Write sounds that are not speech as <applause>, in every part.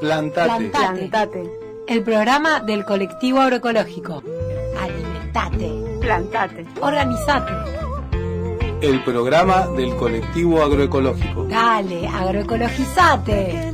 Plantate. Plantate. El programa del colectivo agroecológico. Alimentate. Plantate. Organizate. El programa del colectivo agroecológico. Dale, agroecologizate.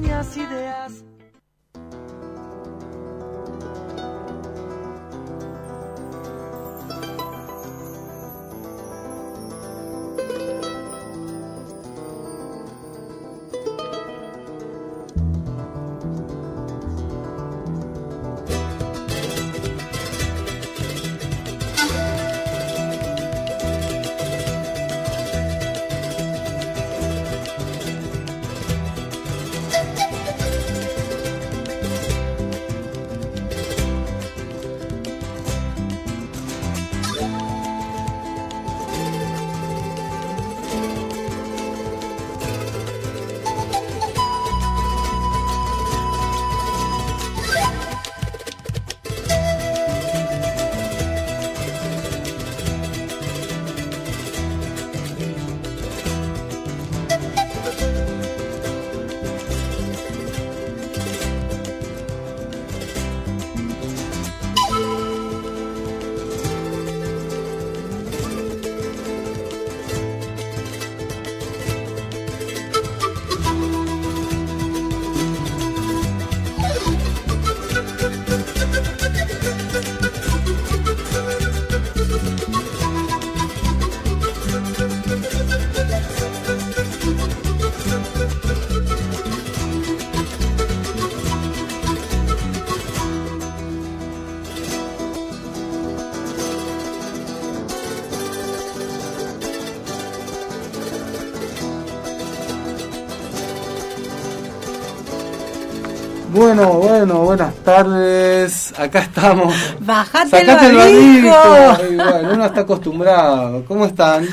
Bueno, bueno, buenas tardes. Acá estamos. Bajate Sacate el el barbijo. Ay, bueno, uno está acostumbrado. ¿Cómo están?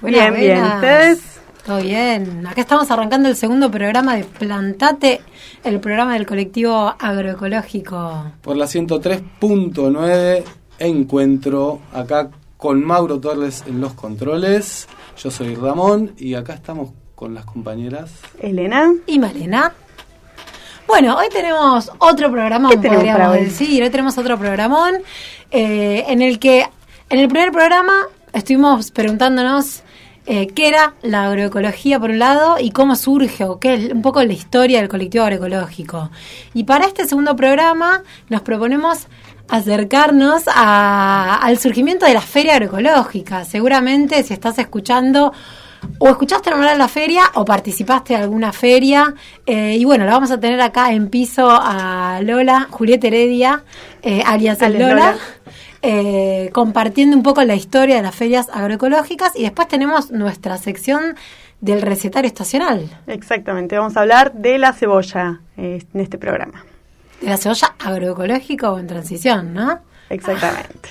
Buenas, bien, bien. buenas. ¿Ustedes? Todo bien. Acá estamos arrancando el segundo programa de Plantate, el programa del colectivo agroecológico. Por la 103.9 encuentro acá con Mauro Torres en los controles. Yo soy Ramón y acá estamos con las compañeras. Elena. Y Malena. Bueno, hoy tenemos otro programa, ¿Qué tenemos podríamos decir. Hoy tenemos otro programón eh, en el que, en el primer programa, estuvimos preguntándonos eh, qué era la agroecología por un lado y cómo surge o qué es un poco la historia del colectivo agroecológico. Y para este segundo programa nos proponemos acercarnos a- al surgimiento de la feria agroecológica. Seguramente si estás escuchando o escuchaste nombrar la feria o participaste de alguna feria. eh, y bueno, la vamos a tener acá en piso a Lola, Julieta Heredia, eh, alias Lola. Lola. eh, compartiendo un poco la historia de las ferias agroecológicas y después tenemos nuestra sección del recetario estacional, Exactamente, vamos a hablar de la cebolla eh, en este programa. de la cebolla agroecológica o en transición, ¿no? Exactamente.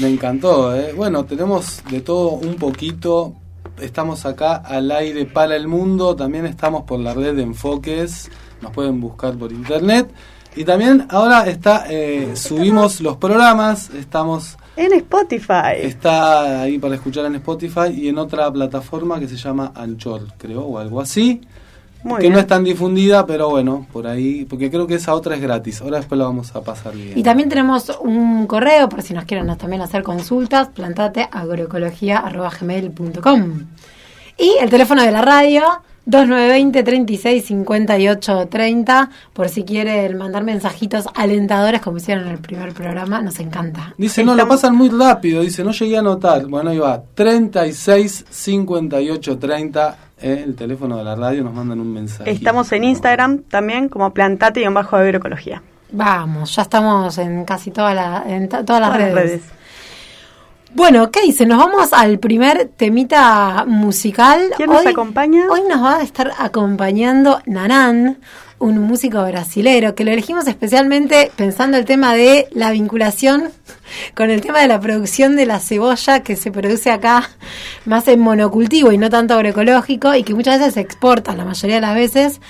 Me encantó, ¿eh? Bueno, tenemos de todo un poquito. Estamos acá al aire para el mundo. También estamos por la red de enfoques. Nos pueden buscar por internet. Y también ahora está eh, subimos los programas. Estamos En Spotify. está ahí para escuchar en Spotify y en otra plataforma que se llama Anchor, creo, o algo así. Muy que bien. no es tan difundida, pero bueno, por ahí, porque creo que esa otra es gratis. Ahora después la vamos a pasar bien. Y también tenemos un correo por si nos quieren también hacer consultas, plantateagroecología.gmail.com Y el teléfono de la radio, 2920 36 58 30, por si quieren mandar mensajitos alentadores como hicieron en el primer programa, nos encanta. Dice, no, Estamos- pasan muy rápido. Dice, no llegué a anotar. Bueno, ahí va. 36 58 30. El teléfono de la radio. Nos mandan un mensaje. Estamos en Instagram también como plantate-agroecología. Vamos, ya estamos en casi toda la, en todas las Todas redes. Bueno, ¿qué dice? Nos vamos al primer temita musical. ¿Quién nos acompaña? Hoy nos va a estar acompañando Nanan, un músico brasilero, que lo elegimos especialmente pensando el tema de la vinculación con el tema de la producción de la cebolla que se produce acá más en monocultivo y no tanto agroecológico y que muchas veces se exporta, la mayoría de las veces,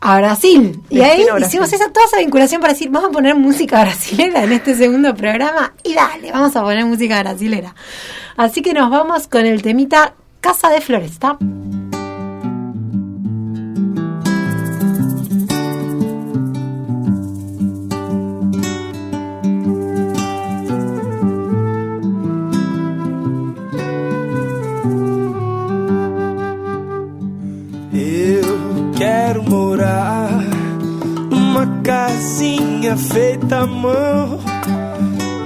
a Brasil. Y ahí Brasil. hicimos esa, toda esa vinculación para decir, vamos a poner música brasilera en este segundo programa y dale, vamos a poner música brasilera. Así que nos vamos con el temita Casa de Floresta. quero morar numa casinha feita à mão,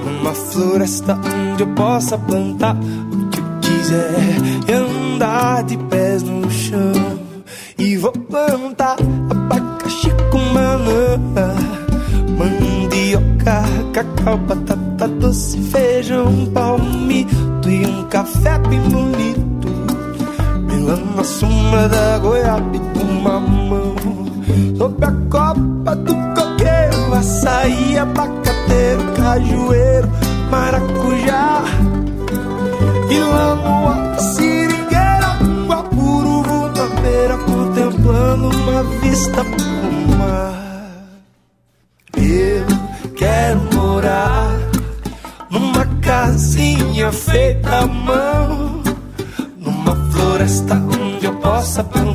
numa floresta onde eu possa plantar o que eu quiser e andar de pés no chão. E vou plantar abacaxi com banana, mandioca, cacau, batata doce, feijão, palmito e um café bem bonito. Lá na sombra da goiaba e do mamão. Sob a copa do coqueiro Açaí, abacateiro, cajueiro, maracujá. E lá no alto, seringueira Guapuru, vultaneira Contemplando uma vista pro mar. sapato.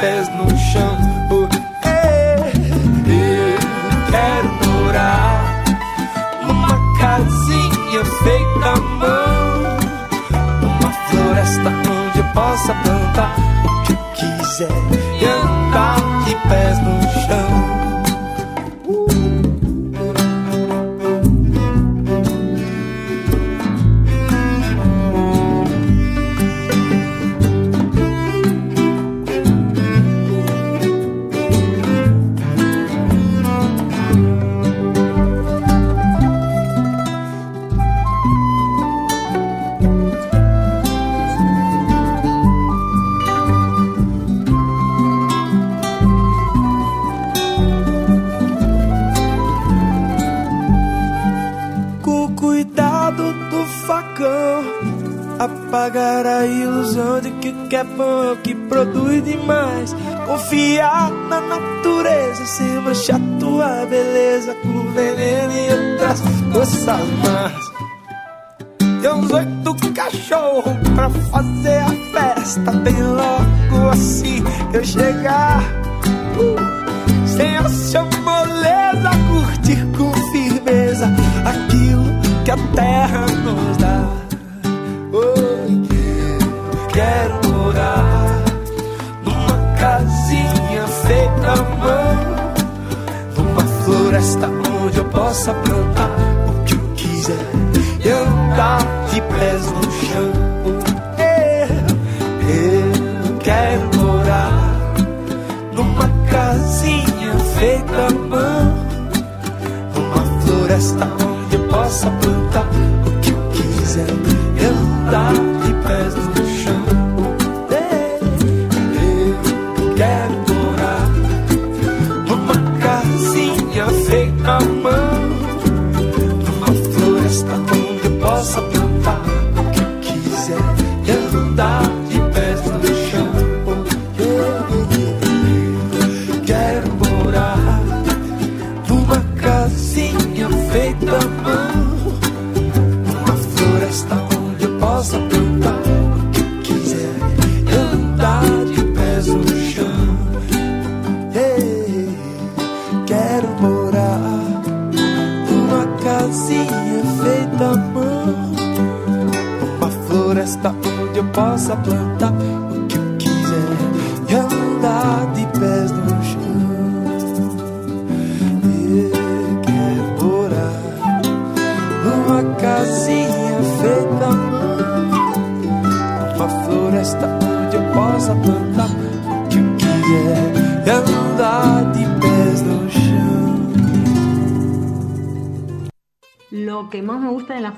pés no chão. Eu quero morar numa casinha feita à mão, uma floresta onde eu possa plantar o que eu quiser e andar de pés no chão. mão Uma floresta onde eu possa plantar O que eu quiser, eu andar de pés no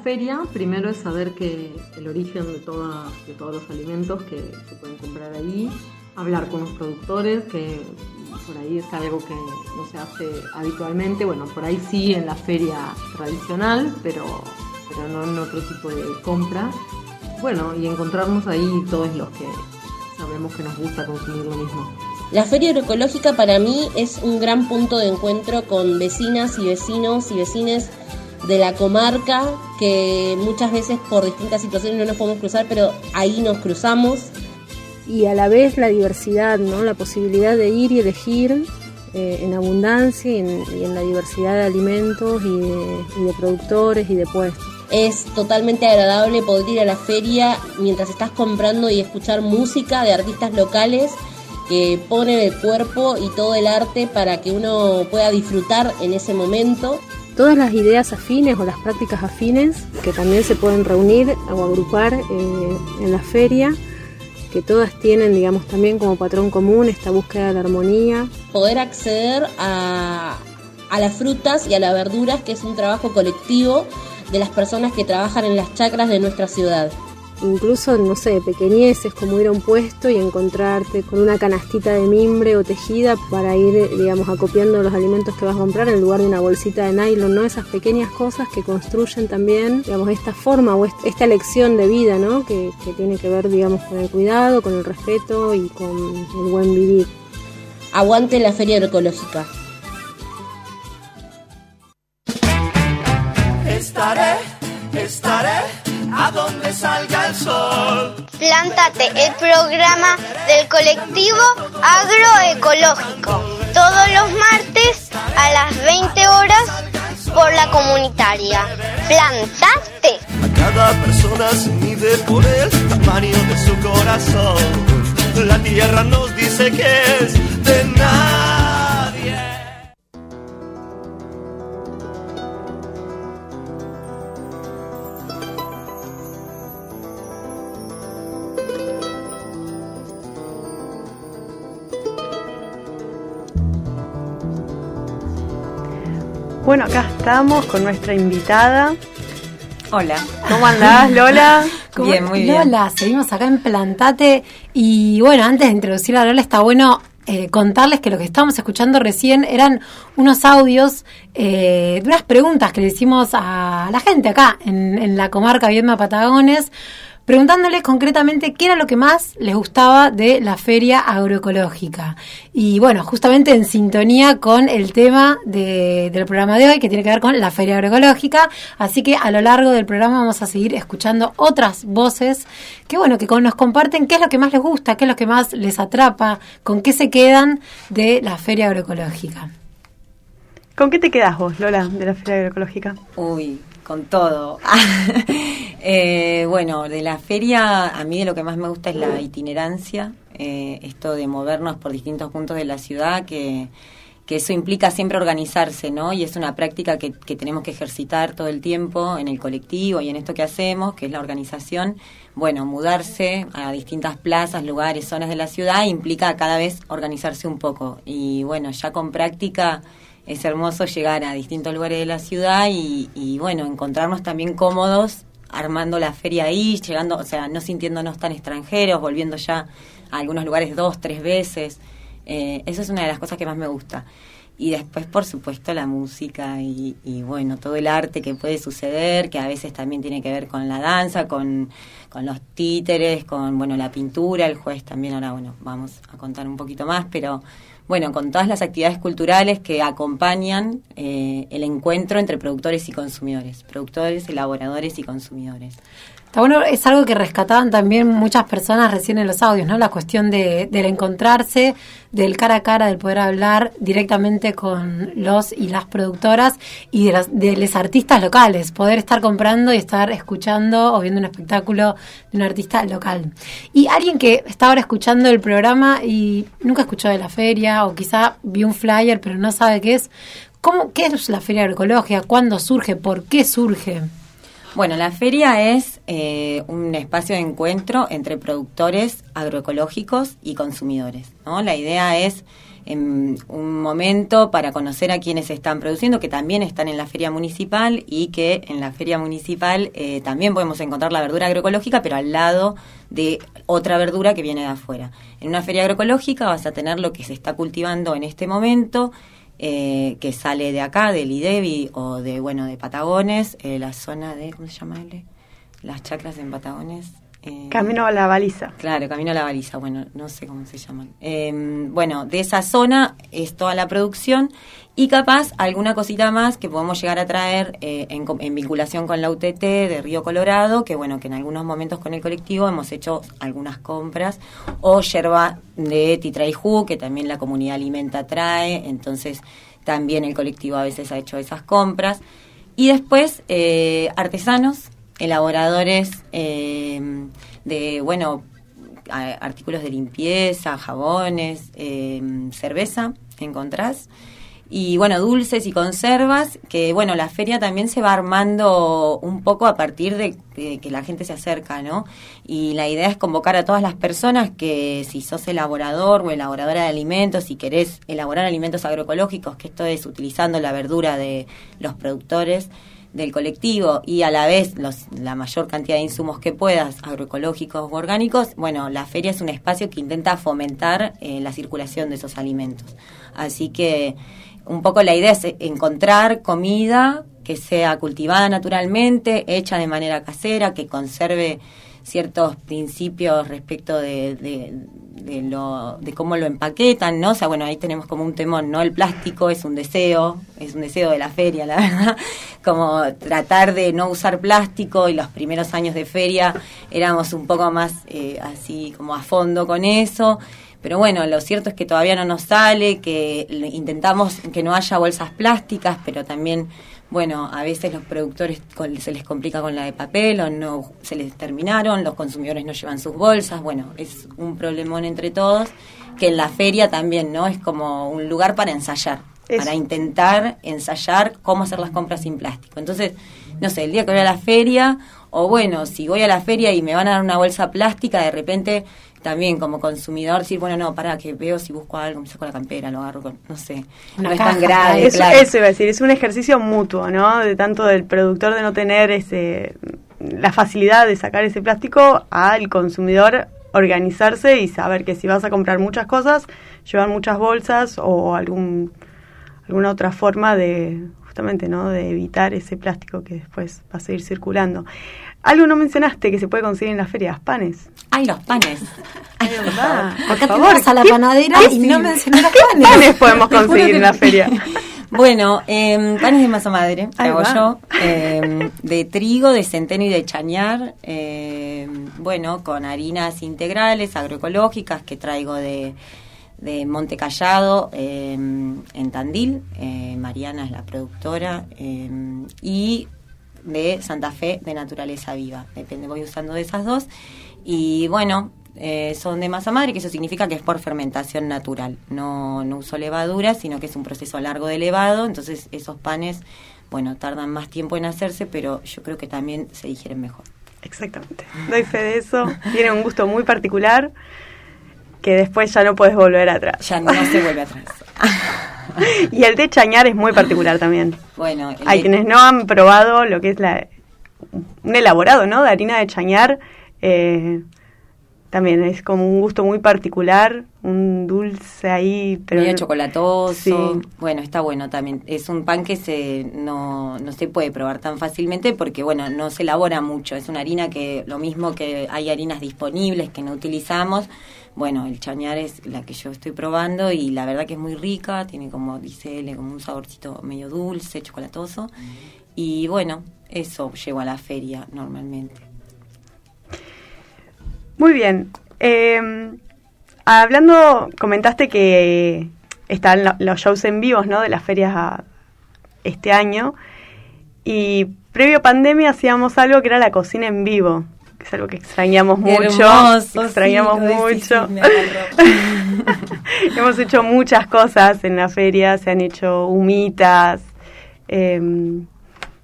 feria, primero es saber que el origen de, toda, de todos los alimentos que se pueden comprar ahí, hablar con los productores, que por ahí es algo que no se hace habitualmente, bueno, por ahí sí en la feria tradicional, pero, pero no en otro tipo de compra. Bueno, y encontrarnos ahí todos los que sabemos que nos gusta consumir lo mismo. La Feria Agroecológica para mí es un gran punto de encuentro con vecinas y vecinos y vecines de la comarca que muchas veces por distintas situaciones no nos podemos cruzar, pero ahí nos cruzamos. Y a la vez la diversidad, ¿no? la posibilidad de ir y elegir eh, en abundancia y en, la diversidad de alimentos y de, y de productores y de puestos. Es totalmente agradable poder ir a la feria mientras estás comprando y escuchar música de artistas locales que ponen el cuerpo y todo el arte para que uno pueda disfrutar en ese momento. Todas las ideas afines o las prácticas afines que también se pueden reunir o agrupar eh, en la feria, que todas tienen, digamos, también como patrón común esta búsqueda de la armonía. Poder acceder a, a las frutas y a las verduras, que es un trabajo colectivo de las personas que trabajan en las chacras de nuestra ciudad incluso, no sé, pequeñeces, como ir a un puesto y encontrarte con una canastita de mimbre o tejida para ir, digamos, acopiando los alimentos que vas a comprar en lugar de una bolsita de nylon, ¿no? Esas pequeñas cosas que construyen también, digamos, esta forma o esta elección de vida, ¿no? Que, que tiene que ver, digamos, con el cuidado, con el respeto y con el buen vivir. Aguante la feria agroecológica. Estaré, estaré a donde salga el sol. Plántate, el programa del colectivo agroecológico. Todos los martes a las 20 horas por la comunitaria. Plantaste. A cada persona se mide por el tamaño de su corazón. La tierra nos dice que es de nadie. Bueno, acá estamos con nuestra invitada. Hola. ¿Cómo andás, Lola? <laughs> Bien, muy bien. Lola, seguimos acá en Plantate. Y bueno, antes de introducir a Lola, está bueno eh, contarles que lo que estábamos escuchando recién eran unos audios eh, de unas preguntas que le hicimos a la gente acá en, en la comarca Viedma Patagones preguntándoles concretamente qué era lo que más les gustaba de la feria agroecológica. Y bueno, justamente en sintonía con el tema del programa de hoy, que tiene que ver con la feria agroecológica. Así que a lo largo del programa vamos a seguir escuchando otras voces que, bueno, que nos comparten qué es lo que más les gusta, qué es lo que más les atrapa, con qué se quedan de la feria agroecológica. ¿Con qué te quedas vos, Lola, de la feria agroecológica? Uy, con todo. <laughs> Eh, bueno, de la feria, a mí de lo que más me gusta es la itinerancia, eh, esto de movernos por distintos puntos de la ciudad, que, que, eso implica siempre organizarse, ¿no? Y es una práctica que, que tenemos que ejercitar todo el tiempo en el colectivo y en esto que hacemos, que es la organización. Bueno, mudarse a distintas plazas, lugares, zonas de la ciudad implica cada vez organizarse un poco. Y bueno, ya con práctica es hermoso llegar a distintos lugares de la ciudad y, bueno, encontrarnos también cómodos armando la feria ahí, llegando, o sea, no sintiéndonos tan extranjeros, volviendo ya a algunos lugares dos, tres veces. Eh, eso es una de las cosas que más me gusta. Y después, por supuesto, la música y, y, bueno, todo el arte que puede suceder, que a veces también tiene que ver con la danza, con, con los títeres, con, bueno, la pintura, el juez también, ahora, bueno, vamos a contar un poquito más, pero bueno, con todas las actividades culturales que acompañan eh, el encuentro entre productores y consumidores, productores, elaboradores y consumidores. Está bueno, es algo que rescataban también muchas personas recién en los audios, ¿no? La cuestión de, del encontrarse, del cara a cara, del poder hablar directamente con los y las productoras y de, las, de los artistas locales, poder estar comprando y estar escuchando o viendo un espectáculo de un artista local. Y alguien que está ahora escuchando el programa y nunca escuchó de la feria o quizá vio un flyer pero no sabe qué es, ¿cómo, ¿qué es la feria agroecológica? ¿Cuándo surge? ¿Por qué surge? Bueno, la feria es eh, un espacio de encuentro entre productores agroecológicos y consumidores. ¿no? La idea es en un momento para conocer a quienes están produciendo, que también están en la feria municipal y que en la feria municipal eh, también podemos encontrar la verdura agroecológica, pero al lado de otra verdura que viene de afuera. En una feria agroecológica vas a tener lo que se está cultivando en este momento, eh, que sale de acá, del IDEBI o de, bueno, de Patagones, eh, la zona de, ¿cómo se llama? él? Las chacras en Patagones. eh, Camino a la baliza. Claro, Camino a la Baliza, bueno, no sé cómo se llaman. Eh, bueno, de esa zona es toda la producción y capaz alguna cosita más que podemos llegar a traer eh, en, en vinculación con la UTT de Río Colorado, que bueno, que en algunos momentos con el colectivo hemos hecho algunas compras, o yerba de Titraijú, que también la comunidad alimenta trae, entonces también el colectivo a veces ha hecho esas compras. Y después, eh, artesanos, elaboradores eh, de, bueno, artículos de limpieza, jabones, eh, cerveza, encontrás. Y bueno, dulces y conservas, que bueno, la feria también se va armando un poco a partir de, que la gente se acerca, ¿no? Y la idea es convocar a todas las personas que si sos elaborador o elaboradora de alimentos, si querés elaborar alimentos agroecológicos, que esto es utilizando la verdura de los productores, del colectivo y a la vez los, la mayor cantidad de insumos que puedas, agroecológicos u orgánicos, bueno, la feria es un espacio que intenta fomentar eh, la circulación de esos alimentos. Así que un poco la idea es encontrar comida que sea cultivada naturalmente, hecha de manera casera, que conserve ciertos principios respecto de, de, de lo, de cómo lo empaquetan, ¿no? O sea, bueno, ahí tenemos como un temón, ¿no? El plástico es un deseo, es un deseo de la feria, la <laughs> verdad, como tratar de no usar plástico y los primeros años de feria éramos un poco más eh, así como a fondo con eso. Pero bueno, lo cierto es que todavía no nos sale, que intentamos que no haya bolsas plásticas, pero también, bueno, a veces los productores con- se les complica con la de papel o no se les terminaron, los consumidores no llevan sus bolsas, bueno, es un problemón entre todos, que en la feria también, ¿no? Es como un lugar para ensayar, para intentar ensayar cómo hacer las compras sin plástico. Entonces, no sé, el día que voy a la feria, o bueno, si voy a la feria y me van a dar una bolsa plástica, de repente también como consumidor decir, bueno, no, para que veo si busco algo, me saco la campera, lo agarro con, no sé, Una no es tan grave, Eso, claro. eso iba a decir, es un ejercicio mutuo, ¿no? De tanto del productor de no tener ese la facilidad de sacar ese plástico al consumidor organizarse y saber que si vas a comprar muchas cosas, llevar muchas bolsas o algún alguna otra forma de justamente, ¿no? De evitar ese plástico que después va a seguir circulando. Algo no mencionaste que se puede conseguir en las ferias, panes. Ay, los panes. <laughs> Ay, verdad. Por Acá tenemos a la ¿qué- panadera y no mencioné los ¿Qué panes. panes podemos <laughs> conseguir en la feria? <laughs> Bueno, eh, panes de masa madre, Ahí hago va. yo, eh, de trigo, de centeno y de chañar, eh, bueno, con harinas integrales, agroecológicas, que traigo de, de Monte Callado, eh, en Tandil, eh, Mariana es la productora, eh, y de Santa Fe de Naturaleza Viva, depende, voy usando de esas dos, y bueno, eh, son de masa madre, que eso significa que es por fermentación natural. No, no uso levadura, sino que es un proceso largo de levado. Entonces, esos panes, bueno, tardan más tiempo en hacerse, pero yo creo que también se digieren mejor. Exactamente. Doy fe de eso. Tiene un gusto muy particular que después ya no puedes volver atrás. Ya no se vuelve atrás. <laughs> y el de chañar es muy particular también. Bueno, Hay de- quienes no han probado lo que es la un elaborado, ¿no? De harina de chañar. eh, también es como un gusto muy particular, un dulce ahí, pero medio chocolatoso. Sí. Bueno, está bueno también. Es un pan que se no, no se puede probar tan fácilmente porque, bueno, no se elabora mucho. Es una harina que, lo mismo que hay harinas disponibles que no utilizamos. Bueno, el chañar es la que yo estoy probando y la verdad que es muy rica. Tiene como, dice él, como un saborcito medio dulce, chocolatoso. Y bueno, eso llevo a la feria normalmente. Muy bien. Eh, hablando, comentaste que están lo- los shows en vivos, ¿no? De las ferias a- este año. Y previo pandemia hacíamos algo que era la cocina en vivo, que es algo que extrañamos mucho. Hermoso, extrañamos sí, mucho. <laughs> Hemos hecho muchas cosas en la feria, se han hecho humitas, eh,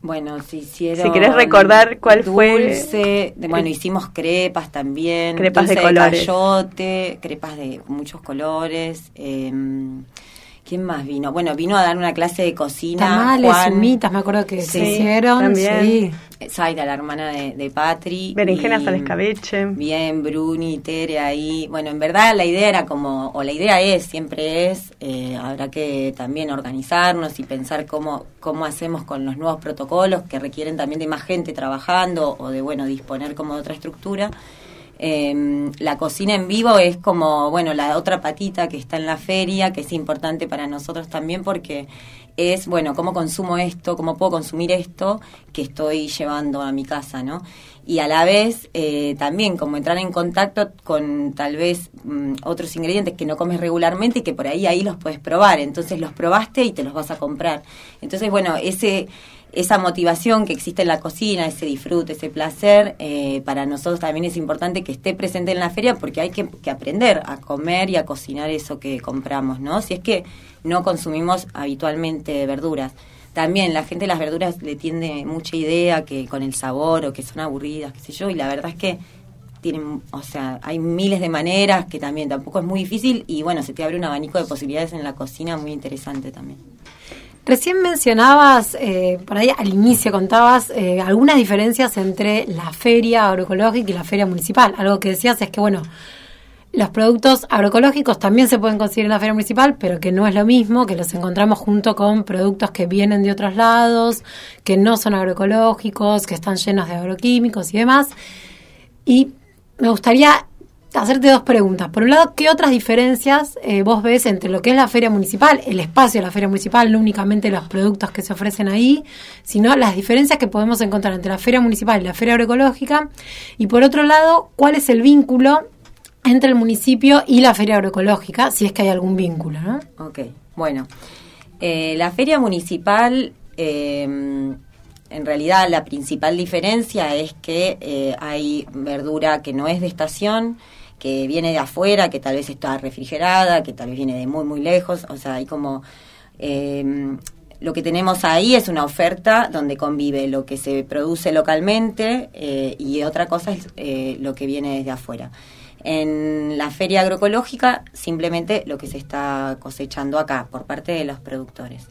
Bueno, se hicieron. Si querés recordar cuál fue. Dulce. de- bueno, hicimos crepas también. Crepas de colores. cayote, crepas de muchos colores. eh, ¿Quién más vino? Bueno, vino a dar una clase de cocina. Tamales, Juan, humitas, me acuerdo que se hicieron. también. Sí. Zaida, la hermana de, de Patri. Berenjenas y- al escabeche. Bien, Bruni, Tere ahí. Bueno, en verdad la idea era como, o la idea es, siempre es, eh, habrá que también organizarnos y pensar cómo, cómo hacemos con los nuevos protocolos que requieren también de más gente trabajando o de, bueno, disponer como de otra estructura. Eh, la cocina en vivo es como, bueno, la otra patita que está en la feria, que es importante para nosotros también porque es, bueno, cómo consumo esto, cómo puedo consumir esto que estoy llevando a mi casa, ¿no? Y a la vez eh, también como entrar en contacto con tal vez mm, otros ingredientes que no comes regularmente y que por ahí ahí los puedes probar. Entonces los probaste y te los vas a comprar. Entonces, bueno, ese esa motivación que existe en la cocina, ese disfrute, ese placer, eh, para nosotros también es importante que esté presente en la feria porque hay que, aprender a comer y a cocinar eso que compramos, ¿no? Si es que no consumimos habitualmente verduras. También la gente las verduras le tiende mucha idea que con el sabor o que son aburridas, qué sé yo, y la verdad es que tienen, o sea, hay miles de maneras que también tampoco es muy difícil y bueno, se te abre un abanico de posibilidades en la cocina muy interesante también. Recién mencionabas, eh, por ahí al inicio contabas eh, algunas diferencias entre la feria agroecológica y la feria municipal. Algo que decías es que, bueno, los productos agroecológicos también se pueden conseguir en la feria municipal, pero que no es lo mismo, que los encontramos junto con productos que vienen de otros lados, que no son agroecológicos, que están llenos de agroquímicos y demás. Y me gustaría hacerte dos preguntas. Por un lado, ¿qué otras diferencias eh, vos ves entre lo que es la feria municipal, el espacio de la feria municipal, no únicamente los productos que se ofrecen ahí, sino las diferencias que podemos encontrar entre la feria municipal y la feria agroecológica? Y por otro lado, ¿cuál es el vínculo entre el municipio y la feria agroecológica, si es que hay algún vínculo, ¿no? Ok, bueno. Eh, la feria municipal, eh, en realidad la principal diferencia es que eh, hay verdura que no es de estación, que viene de afuera, que tal vez está refrigerada, que tal vez viene de muy, muy lejos. O sea, hay como... eh, lo que tenemos ahí es una oferta donde convive lo que se produce localmente eh, y otra cosa es eh, lo que viene desde afuera. En la feria agroecológica, simplemente lo que se está cosechando acá por parte de los productores.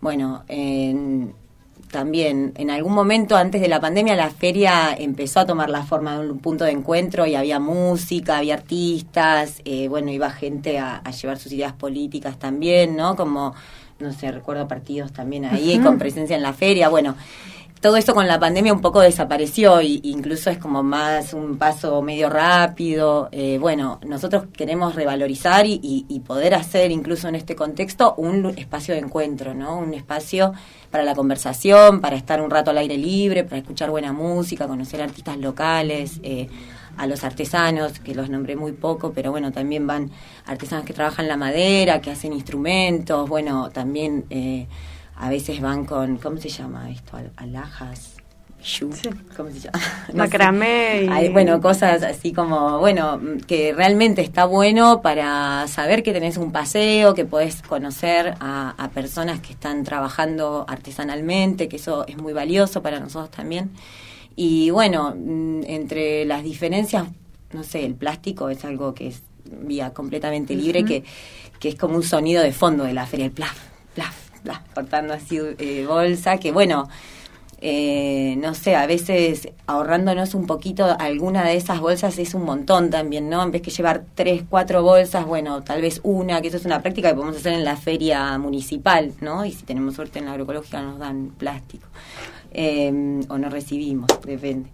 Bueno, en- también en algún momento antes de la pandemia la feria empezó a tomar la forma de un punto de encuentro y había música, había artistas, eh, bueno, iba gente a, a llevar sus ideas políticas también, ¿no? Como, no sé, recuerdo partidos también ahí con presencia en la feria, bueno. Todo eso con la pandemia un poco desapareció y incluso es como más un paso medio rápido. Eh, bueno, nosotros queremos revalorizar y, y- y poder hacer incluso en este contexto un espacio de encuentro, ¿no? Un espacio para la conversación, para estar un rato al aire libre, para escuchar buena música, conocer artistas locales, eh, a los artesanos, que los nombré muy poco, pero bueno, también van artesanos que trabajan la madera, que hacen instrumentos, bueno, también eh, a veces van con, ¿cómo se llama esto? Al- Alhajas. bijú, ¿Cómo se llama? <laughs> No. Macramé y- Hay, bueno, cosas así como, bueno, que realmente está bueno para saber que tenés un paseo, que podés conocer a, a personas que están trabajando artesanalmente, que eso es muy valioso para nosotros también. Y bueno, mm, entre las diferencias, no sé, el plástico es algo que es vía completamente libre, que, que es como un sonido de fondo de la feria, el plaf, plaf, cortando así eh, bolsa, que bueno, eh, no sé, a veces ahorrándonos un poquito alguna de esas bolsas es un montón también, ¿no? En vez que llevar tres, cuatro bolsas, bueno, tal vez una, que eso es una práctica que podemos hacer en la feria municipal, ¿no? Y si tenemos suerte en la agroecológica nos dan plástico. Eh, o no recibimos, depende.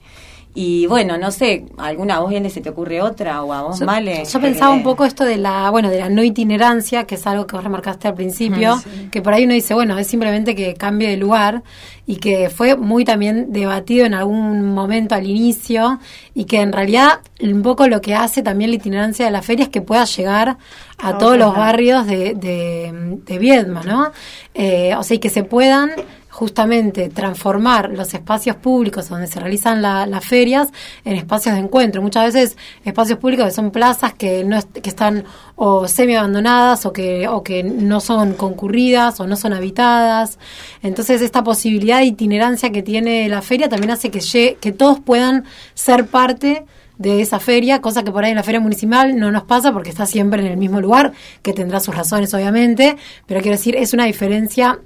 Y bueno, no sé, ¿alguna a vos, Yende, se te ocurre otra? ¿O a vos, Yo, Male? yo pensaba un poco esto de la, bueno, de la no itinerancia, que es algo que vos remarcaste al principio, que por ahí uno dice, bueno, es simplemente que cambie de lugar y que fue muy también debatido en algún momento al inicio y que en realidad un poco lo que hace también la itinerancia de la feria es que pueda llegar a, todos los barrios de, de, de Viedma, ¿no? Eh, o sea, y que se puedan justamente transformar los espacios públicos donde se realizan la- las ferias en espacios de encuentro. Muchas veces espacios públicos que son plazas que no que están o semi abandonadas o que o que no son concurridas o no son habitadas. Entonces esta posibilidad de itinerancia que tiene la feria también hace que que todos puedan ser parte de esa feria, cosa que por ahí en la feria municipal no nos pasa porque está siempre en el mismo lugar, que tendrá sus razones obviamente, pero quiero decir, es una diferencia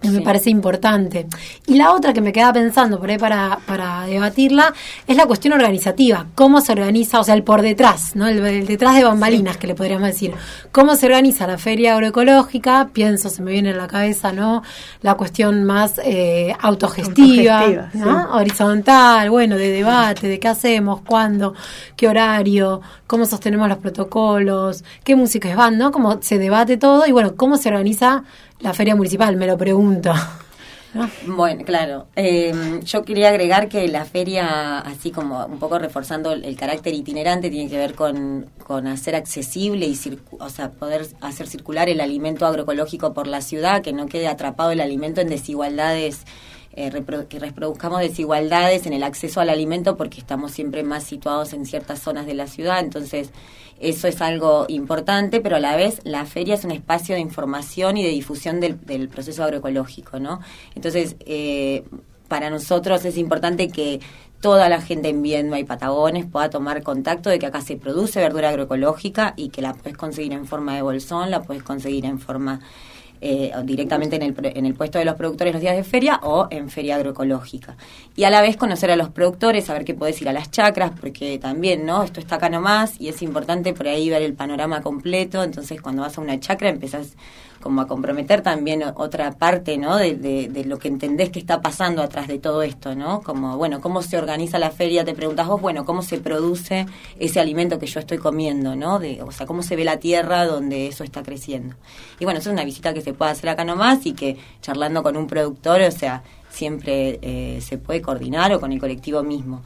que me parece importante. Y la otra que me queda pensando por ahí para, para debatirla es la cuestión organizativa. ¿Cómo se organiza? O sea, el por detrás, ¿no? El, el detrás de bambalinas, que le podríamos decir. ¿Cómo se organiza la feria agroecológica? Pienso, se me viene en la cabeza, ¿no? La cuestión más eh, autogestiva, Autogestiva, ¿no? Horizontal, bueno, de debate, de qué hacemos, cuándo, qué horario, cómo sostenemos los protocolos, qué músicas van, ¿no? Cómo se debate todo y bueno, cómo se organiza la feria municipal, me lo pregunto. ¿no? Bueno, claro. Eh, yo quería agregar que la feria, así como un poco reforzando el, carácter itinerante, tiene que ver con, con hacer accesible y o sea, poder hacer circular el alimento agroecológico por la ciudad, que no quede atrapado el alimento en desigualdades. Eh, que reproduzcamos desigualdades en el acceso al alimento porque estamos siempre más situados en ciertas zonas de la ciudad, entonces eso es algo importante, pero a la vez la feria es un espacio de información y de difusión del, del proceso agroecológico, ¿no? Entonces, eh, para nosotros es importante que toda la gente en Viedma y Patagones pueda tomar contacto de que acá se produce verdura agroecológica y que la puedes conseguir en forma de bolsón, la puedes conseguir en forma eh, directamente en el, en el puesto de los productores los días de feria o en feria agroecológica. Y a la vez conocer a los productores, saber que podés ir a las chacras, porque también, ¿no? Esto está acá nomás y es importante por ahí ver el panorama completo. Entonces, cuando vas a una chacra empezás como a comprometer también otra parte, ¿no? De lo que entendés que está pasando atrás de todo esto, ¿no? Como, bueno, ¿cómo se organiza la feria? Te preguntas vos, bueno, ¿cómo se produce ese alimento que yo estoy comiendo, ¿no? De, o sea, ¿cómo se ve la tierra donde eso está creciendo? Y bueno, eso es una visita que se puede hacer acá nomás y que charlando con un productor, o sea, siempre eh, se puede coordinar o con el colectivo mismo.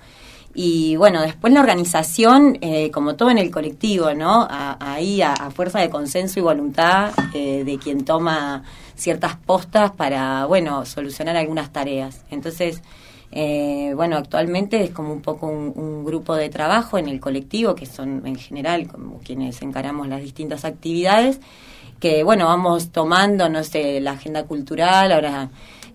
Y bueno, después la organización, eh, como todo en el colectivo, ¿no? Ahí a, a fuerza de consenso y voluntad eh, de quien toma ciertas postas para, bueno, solucionar algunas tareas. Entonces, eh, bueno, actualmente es como un poco un, un grupo de trabajo en el colectivo, que son en general como quienes encaramos las distintas actividades, que bueno, vamos tomando, no sé, la agenda cultural, ahora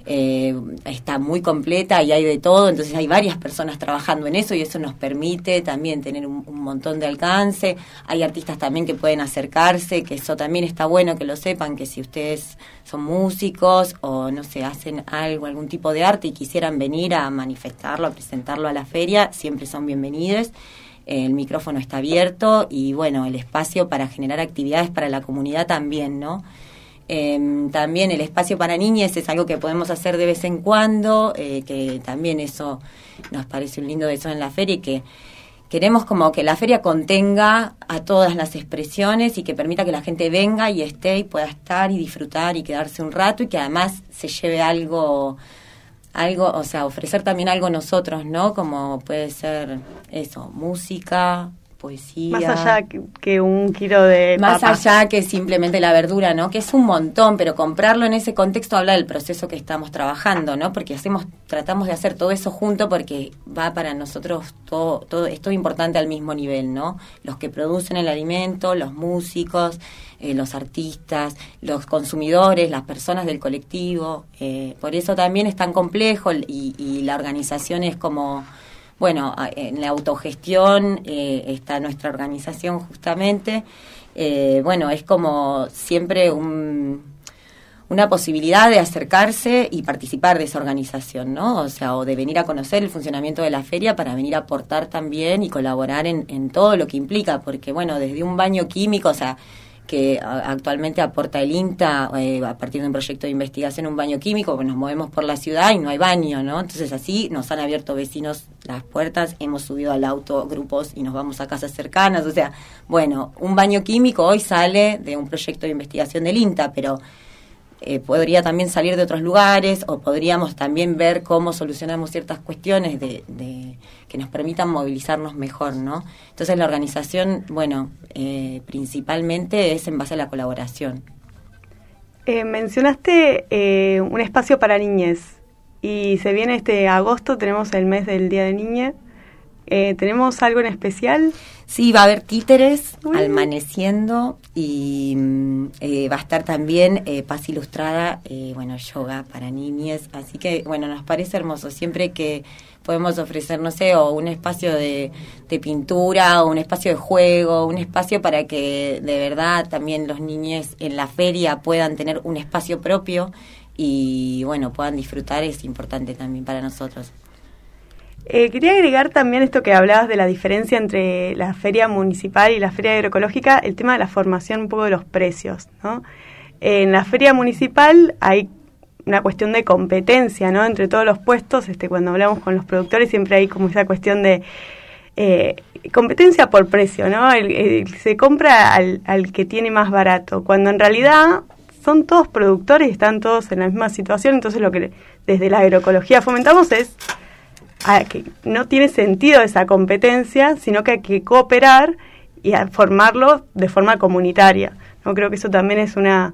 eh, está muy completa y hay de todo, entonces hay varias personas trabajando en eso y eso nos permite también tener un, un montón de alcance. Hay artistas también que pueden acercarse, que eso también está bueno que lo sepan, que si ustedes son músicos o no sé, hacen algo, algún tipo de arte y quisieran venir a manifestarlo, a presentarlo a la feria, siempre son bienvenidos. El micrófono está abierto y bueno, el espacio para generar actividades para la comunidad también, ¿no? Eh, también el espacio para niñas es algo que podemos hacer de vez en cuando, eh, que también eso nos parece un lindo eso en la feria y que queremos como que la feria contenga a todas las expresiones y que permita que la gente venga y esté y pueda estar y disfrutar y quedarse un rato y que además se lleve algo algo, o sea, ofrecer también algo nosotros, ¿no? Como puede ser eso, música, poesía. Más allá que, que un kilo de Más papas. allá que simplemente la verdura, ¿no? Que es un montón, pero comprarlo en ese contexto habla del proceso que estamos trabajando, ¿no? Porque hacemos, tratamos de hacer todo eso junto porque va para nosotros todo, todo, es todo importante al mismo nivel, ¿no? Los que producen el alimento, los músicos, eh, los artistas, los consumidores, las personas del colectivo. eh, por eso también es tan complejo y, y la organización es como bueno, en la autogestión eh, está nuestra organización justamente. Eh, bueno, es como siempre un, una posibilidad de acercarse y participar de esa organización, ¿no? O sea, o de venir a conocer el funcionamiento de la feria para venir a aportar también y colaborar en, en todo lo que implica, porque bueno, desde un baño químico, o sea, que actualmente aporta el INTA eh, a partir de un proyecto de investigación un baño químico, pues nos movemos por la ciudad y no hay baño, ¿no? Entonces así nos han abierto vecinos las puertas, hemos subido al auto grupos y nos vamos a casas cercanas, o sea, bueno, un baño químico hoy sale de un proyecto de investigación del INTA, pero eh, podría también salir de otros lugares o podríamos también ver cómo solucionamos ciertas cuestiones de, de- que nos permitan movilizarnos mejor, ¿no? Entonces la organización, bueno, eh, principalmente es en base a la colaboración. Eh, mencionaste eh, un espacio para niñez y se viene este agosto, tenemos el mes del Día de Niña. Eh, ¿Tenemos algo en especial? Sí, va a haber títeres amaneciendo y mm, eh, va a estar también eh, paz ilustrada, eh, bueno, yoga para niñas. Así que, bueno, nos parece hermoso. Siempre que podemos ofrecer, no sé, o un espacio de, de pintura, o un espacio de juego, un espacio para que de verdad también los niños en la feria puedan tener un espacio propio y, bueno, puedan disfrutar, es importante también para nosotros. Eh, quería agregar también esto que hablabas de la diferencia entre la feria municipal y la feria agroecológica, el tema de la formación un poco de los precios. ¿no? En la feria municipal hay una cuestión de competencia ¿no? entre todos los puestos. Este, cuando hablamos con los productores siempre hay como esa cuestión de eh, competencia por precio. ¿no? El- se compra al, al que tiene más barato, cuando en realidad son todos productores y están todos en la misma situación. Entonces lo que desde la agroecología fomentamos es que no tiene sentido esa competencia, sino que hay que cooperar y formarlo de forma comunitaria. No creo que eso también es una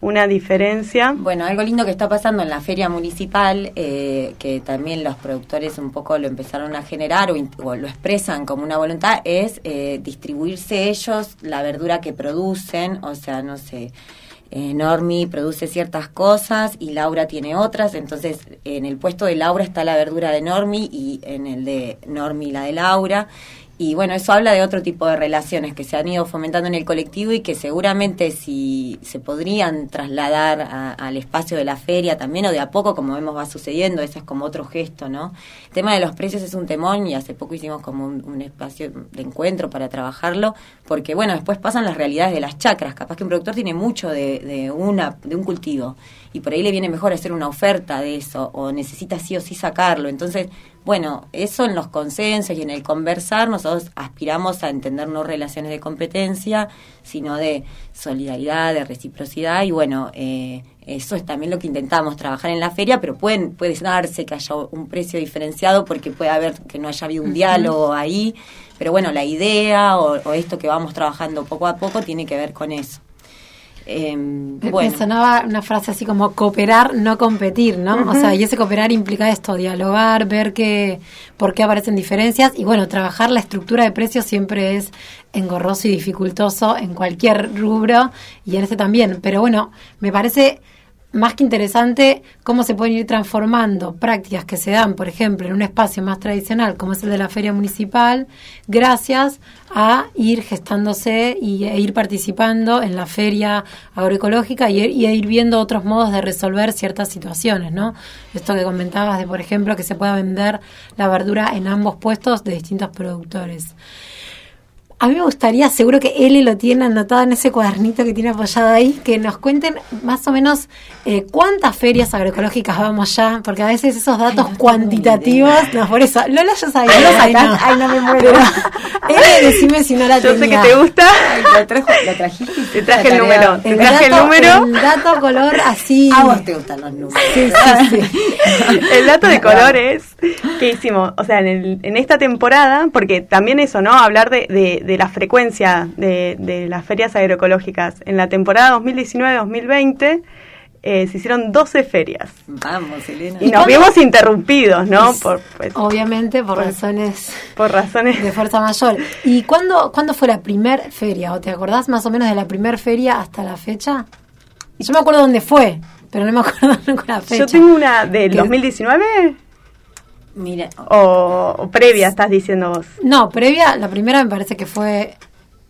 una diferencia. Bueno, algo lindo que está pasando en la feria municipal, eh, que también los productores un poco lo empezaron a generar o, o lo expresan como una voluntad, es eh, distribuirse ellos la verdura que producen, o sea, no sé. Eh, Normi produce ciertas cosas y Laura tiene otras, entonces en el puesto de Laura está la verdura de Normi y en el de Normi la de Laura. Y bueno, eso habla de otro tipo de relaciones que se han ido fomentando en el colectivo y que seguramente si se podrían trasladar a- al espacio de la feria también o de a poco, como vemos va sucediendo, ese es como otro gesto, ¿no? El tema de los precios es un temón y hace poco hicimos como un, espacio de encuentro para trabajarlo, porque bueno, después pasan las realidades de las chacras, capaz que un productor tiene mucho de, de, una, de un cultivo y por ahí le viene mejor hacer una oferta de eso o necesita sí o sí sacarlo, entonces bueno, eso en los consensos y en el conversar, nosotros aspiramos a entender no relaciones de competencia, sino de solidaridad, de reciprocidad, y bueno, eh, eso es también lo que intentamos trabajar en la feria, pero pueden, puede darse que haya un precio diferenciado porque puede haber que no haya habido un diálogo ahí, pero bueno, la idea o, o esto que vamos trabajando poco a poco tiene que ver con eso. Eh, Me- bueno. Me sonaba una frase así como cooperar, no competir, ¿no? O sea, y ese cooperar implica esto, dialogar, ver que, por qué aparecen diferencias y bueno, trabajar la estructura de precios siempre es engorroso y dificultoso en cualquier rubro y en este también. Pero bueno, me parece más que interesante cómo se pueden ir transformando prácticas que se dan, por ejemplo, en un espacio más tradicional como es el de la feria municipal, gracias a ir gestándose y, e ir participando en la feria agroecológica y, y ir viendo otros modos de resolver ciertas situaciones, ¿no? Esto que comentabas de, por ejemplo, que se pueda vender la verdura en ambos puestos de distintos productores. A mí me gustaría, seguro que Eli lo tiene anotado en ese cuadernito que tiene apoyado ahí, que nos cuenten más o menos eh, cuántas ferias agroecológicas vamos ya, porque a veces esos datos cuantitativos, no, por eso, Lola yo sabía, Ay, no, ay, no me muero. Eli, decime si no la <laughs> Yo sé tenía. que te gusta. lo, trajo, lo trajiste. Te traje el La número. Te traje el número. El dato color así. A vos te gustan los números. Sí, sí, sí. <laughs> El dato de colores que hicimos, o sea, en, el- en esta temporada, porque también eso, ¿no? Hablar de, de- de la frecuencia de, de las ferias agroecológicas. En la temporada 2019-2020 eh, se hicieron 12 ferias. Vamos, Elena. Y nos vimos interrumpidos, ¿no? Por, pues, Obviamente por razones por razones de fuerza mayor. ¿Y cuándo, cuándo fue la primer feria? ¿O te acordás más o menos de la primer feria hasta la fecha? Y yo me acuerdo dónde fue, pero no me acuerdo <laughs> nunca la fecha. Yo tengo una del ¿Qué? 2019 Mira, o, o previa, estás diciendo vos. No, previa, la primera me parece que fue...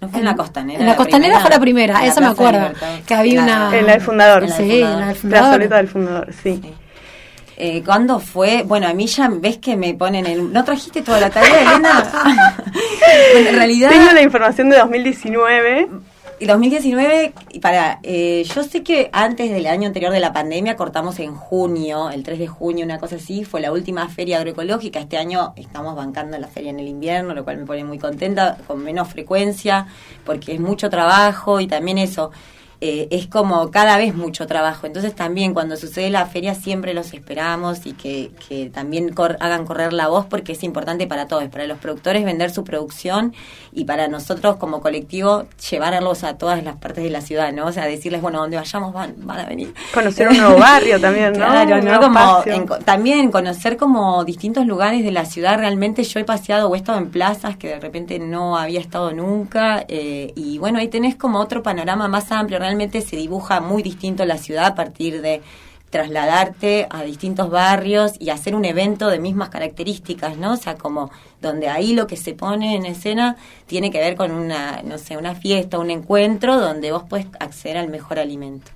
no fue en la costanera. En la costanera fue la primera, la eso me acuerdo. Que había En la- una... En la del fundador. En la del Sí, en fundador. la del fundador. Plazoleta del fundador, sí. Eh, ¿Cuándo fue? Bueno, a mí ya ves que me ponen el... ¿No trajiste toda la tarea, Elena? <laughs> bueno, en realidad... Tengo la información de 2019. Y 2019, y para, eh, yo sé que antes del año anterior de la pandemia cortamos en junio, el 3 de junio, una cosa así, fue la última feria agroecológica. Este año estamos bancando la feria en el invierno, lo cual me pone muy contenta, con menos frecuencia, porque es mucho trabajo y también eso. Eh, es como cada vez mucho trabajo. Entonces también cuando sucede la feria siempre los esperamos y que, que también cor- hagan correr la voz porque es importante para todos, para los productores vender su producción y para nosotros como colectivo llevarlos a todas las partes de la ciudad, ¿no? O sea, decirles, bueno, donde vayamos van, van a venir. Conocer un nuevo barrio también, ¿no? Claro, ¿no? nuevo Como en también conocer como distintos lugares de la ciudad. Realmente yo he paseado o he estado en plazas que de repente no había estado nunca. eh, y bueno, ahí tenés como otro panorama más amplio. Realmente se dibuja muy distinto la ciudad a partir de trasladarte a distintos barrios y hacer un evento de mismas características, ¿no? O sea, como donde ahí lo que se pone en escena tiene que ver con una, no sé, una fiesta, un encuentro donde vos puedes acceder al mejor alimento.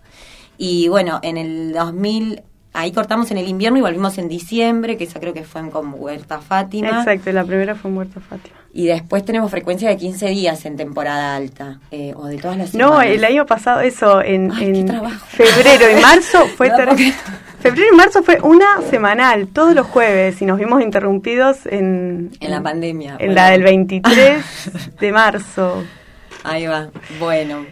Y bueno, en el 2000, ahí cortamos en el invierno y volvimos en diciembre, que esa creo que fue en con Huerta Fátima. Exacto, la primera fue Muerta Fátima. Y después tenemos frecuencia de 15 días en temporada alta, eh, o de todas las No, semanas. el año pasado eso, en, Ay, en febrero y marzo fue <laughs> No, porque- Febrero y marzo fue una semanal, todos los jueves, y nos vimos interrumpidos en... En la pandemia, En bueno. la del 23 <laughs> de marzo. Ahí va, bueno.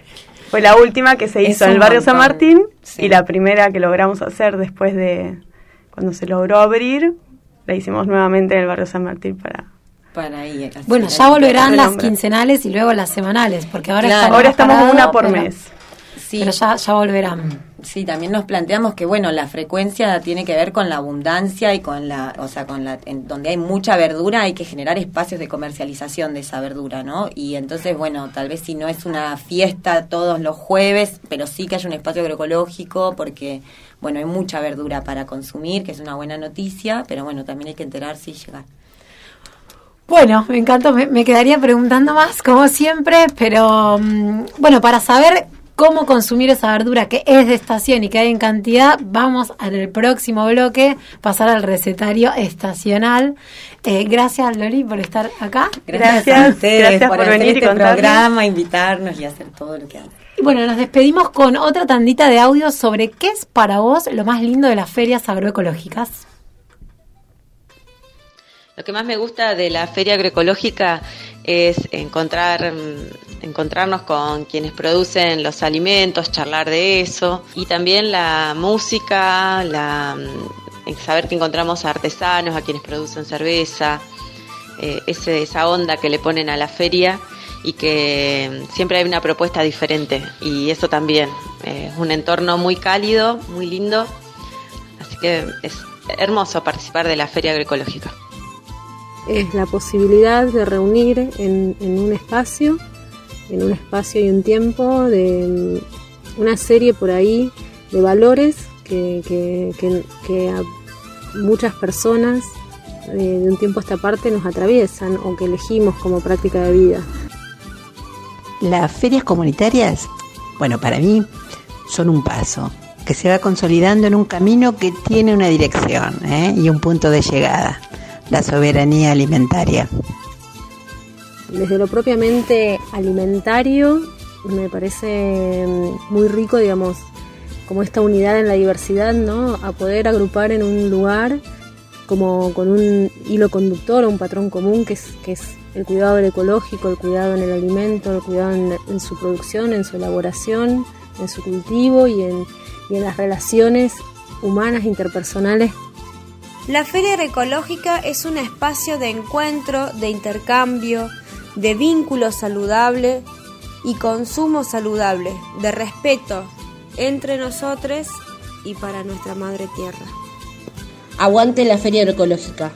Fue la última que se hizo en el barrio San Martín sí. y la primera que logramos hacer después de cuando se logró abrir, la hicimos nuevamente en el barrio San Martín para... Para ahí. Bueno, ya volverán las quincenales y luego las semanales, porque ahora Claro. estamos, Ahora estamos parados, una por pero- mes. Sí. Pero ya, ya volverán. Sí, también nos planteamos que bueno, la frecuencia tiene que ver con la abundancia y con la, o sea, con la en donde hay mucha verdura hay que generar espacios de comercialización de esa verdura, ¿no? Y entonces, bueno, tal vez si no es una fiesta todos los jueves, pero sí que haya un espacio agroecológico porque bueno, hay mucha verdura para consumir, que es una buena noticia, pero bueno, también hay que enterarse y llegar. Bueno, me encantó, me, me quedaría preguntando más, como siempre, pero mm, bueno, para saber cómo consumir esa verdura que es de estación y que hay en cantidad, vamos en el próximo bloque pasar al recetario estacional. Eh, gracias, Loli, por estar acá. Gracias, a ustedes gracias por hacer venir este programa, invitarnos y hacer todo lo que hacen. Y bueno, nos despedimos con otra tandita de audio sobre qué es para vos lo más lindo de las ferias agroecológicas. Lo que más me gusta de la feria agroecológica es encontrar, encontrarnos con quienes producen los alimentos, charlar de eso. Y también la música, saber que encontramos a artesanos, a quienes producen cerveza, eh, esa onda que le ponen a la feria y que siempre hay una propuesta diferente. Y eso también eh, es un entorno muy cálido, muy lindo, así que es hermoso participar de la feria agroecológica. Es la posibilidad de reunir en, un espacio, en un espacio y un tiempo, de mm, una serie por ahí de valores que a muchas personas eh, de un tiempo a esta parte nos atraviesan o que elegimos como práctica de vida. Las ferias comunitarias, bueno, para mí son un paso que se va consolidando en un camino que tiene una dirección ¿eh? y un punto de llegada, la soberanía alimentaria. Desde lo propiamente alimentario, me parece mm, muy rico, digamos, como esta unidad en la diversidad, ¿no? A poder agrupar en un lugar como con un hilo conductor o un patrón común que es, que es el cuidado del ecológico, el cuidado en el alimento, el cuidado en, en su producción, en su elaboración, en su cultivo y en, y en las relaciones humanas interpersonales La feria agroecológica es un espacio de encuentro, de intercambio, de vínculo saludable y consumo saludable, de respeto entre nosotros y para nuestra madre tierra. Aguante la feria agroecológica.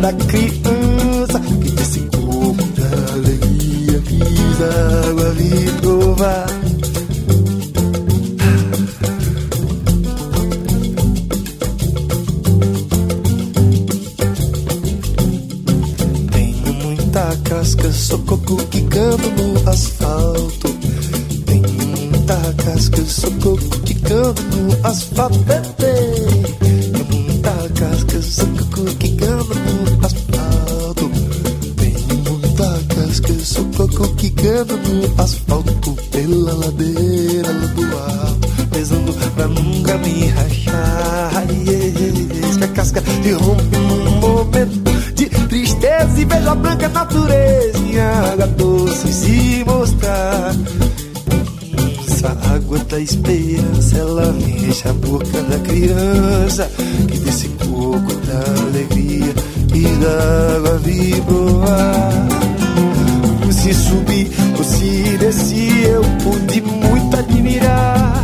Da criança. Que desse corpo da alegria, quis a água vir provar. Tenho muita casca, sou coco quicando no asfalto. Tenho muita casca, sou coco quicando no asfalto. Tenho quicando no asfalto. Pela ladeira do alto, pesando pra nunca me rachar. Yeah, a casca se rompe num momento de tristeza e vejo a branca natureza em água doce se mostrar. Essa água da esperança, ela enche a boca da criança que desse coco da alegria e da água vibroar. Se subir ou se descer, eu pude muito admirar.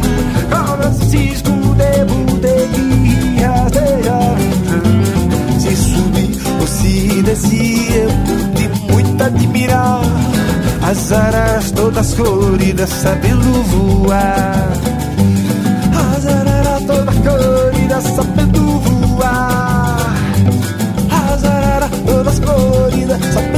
Francisco de rastejar. Se subir ou se descer, eu pude muito admirar. As araras todas coloridas sabendo voar. As araras todas coloridas sabendo voar. As araras todas coloridas sabendo voar.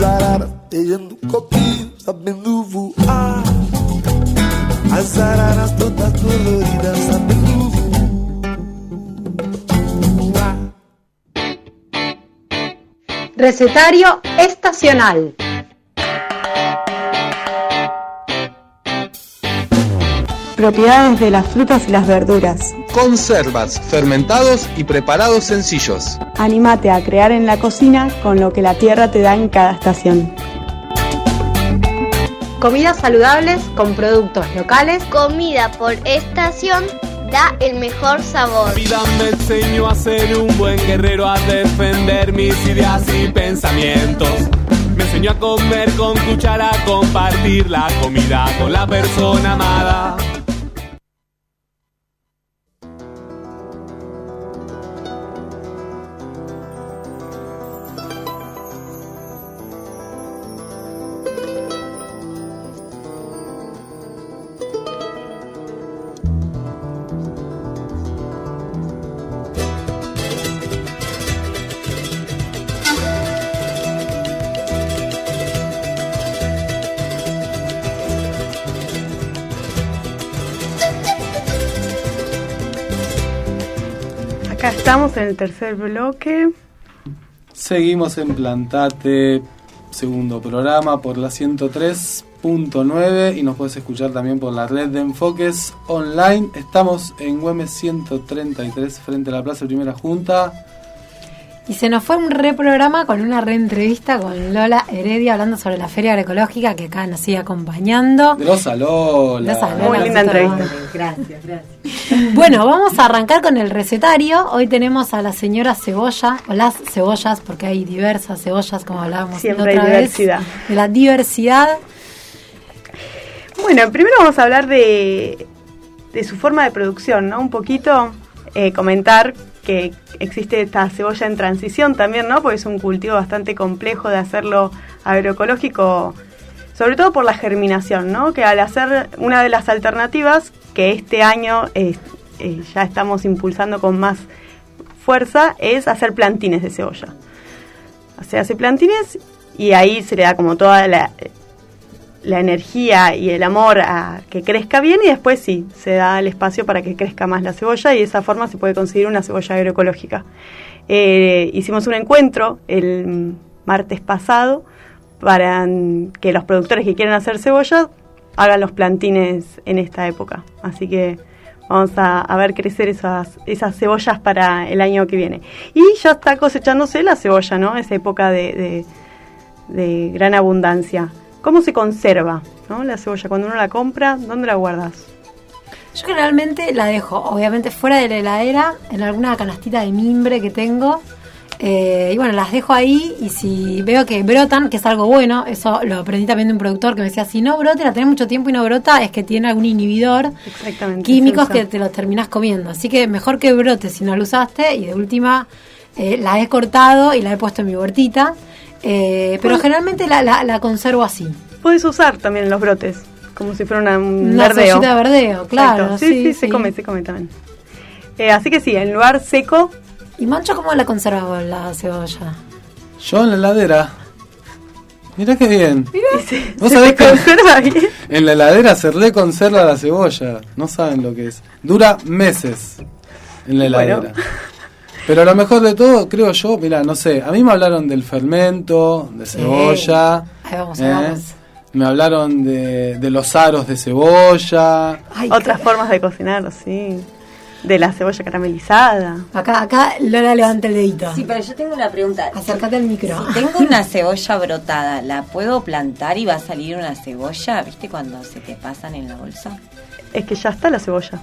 As araras beijando coquinho sabendo voar. As araras todas coloridas sabendo voar. Recetario estacional. Propiedades de las frutas y las verduras. Conservas, fermentados y preparados sencillos. Anímate a crear en la cocina con lo que la tierra te da en cada estación. Comidas saludables con productos locales. Comida por estación da el mejor sabor. vida me enseñó a ser un buen guerrero, a defender mis ideas y pensamientos. Me enseñó a comer con cuchara, a compartir la comida con la persona amada. Estamos en el tercer bloque. Seguimos en Plantate, segundo programa por la 103.9 y nos puedes escuchar también por la red de enfoques online. Estamos en Güemes 133 frente a la Plaza Primera Junta. Y se nos fue un reprograma con una reentrevista con Lola Heredia hablando sobre la feria agroecológica que acá nos sigue acompañando. Grosa Lola. Grosa Lola, Muy linda entrevista. Gracias, gracias. Bueno, vamos a arrancar con el recetario. Hoy tenemos a la señora Cebolla, o las cebollas, porque hay diversas cebollas, como hablábamos Siempre la otra hay vez, diversidad. de la diversidad. Bueno, primero vamos a hablar de, de su forma de producción, ¿no? Un poquito eh, comentar existe esta cebolla en transición también, ¿no? Porque es un cultivo bastante complejo de hacerlo agroecológico, sobre todo por la germinación, ¿no? Que al hacer una de las alternativas que este año eh, eh, ya estamos impulsando con más fuerza es hacer plantines de cebolla. Se hace plantines y ahí se le da como toda la, la energía y el amor a que crezca bien y después sí, se da el espacio para que crezca más la cebolla y de esa forma se puede conseguir una cebolla agroecológica. Eh, hicimos un encuentro el martes pasado para que los productores que quieren hacer cebolla hagan los plantines en esta época. Así que vamos a, ver crecer esas, esas cebollas para el año que viene. Y ya está cosechándose la cebolla, ¿no? Esa época de, de gran abundancia. ¿Cómo se conserva ¿no? la cebolla? Cuando uno la compra, ¿dónde la guardas? Yo generalmente la dejo, obviamente, fuera de la heladera, en alguna canastita de mimbre que tengo. Eh, y bueno, las dejo ahí y si veo que brotan, que es algo bueno, eso lo aprendí también de un productor que me decía, si no brota, la tenés mucho tiempo y no brota, es que tiene algún inhibidor químicos que te los terminás comiendo. Así que mejor que brote si no lo usaste y de última eh, la he cortado y la he puesto en mi huertita. Eh, pero Bueno. generalmente la, la- la conservo así. Puedes usar también los brotes, como si fuera una, un Una verdeo. de verdeo, claro. Sí, sí, sí, se come, se come también. Eh, así que sí, en lugar seco, ¿Y Mancho cómo la conserva vos, la cebolla? Yo en la heladera. Mirá qué bien. ¿Vos se sabés que conserva bien. <laughs> en la heladera se reconserva la cebolla? No saben lo que es. Dura meses en la Bueno. <laughs> Pero lo mejor de todo, creo yo, mira, no sé, a mí me hablaron del fermento, de cebolla. Ahí vamos, ¿eh? ahí vamos. Me hablaron de, de los aros de cebolla. Otras formas de cocinar, sí. De la cebolla caramelizada. Acá, acá Lola levanta el dedito. Sí, pero yo tengo una pregunta. Acércate al micro. Si tengo una cebolla brotada, ¿la puedo plantar y va a salir una cebolla? ¿Viste cuando se te pasan en la bolsa? Es que ya está la cebolla.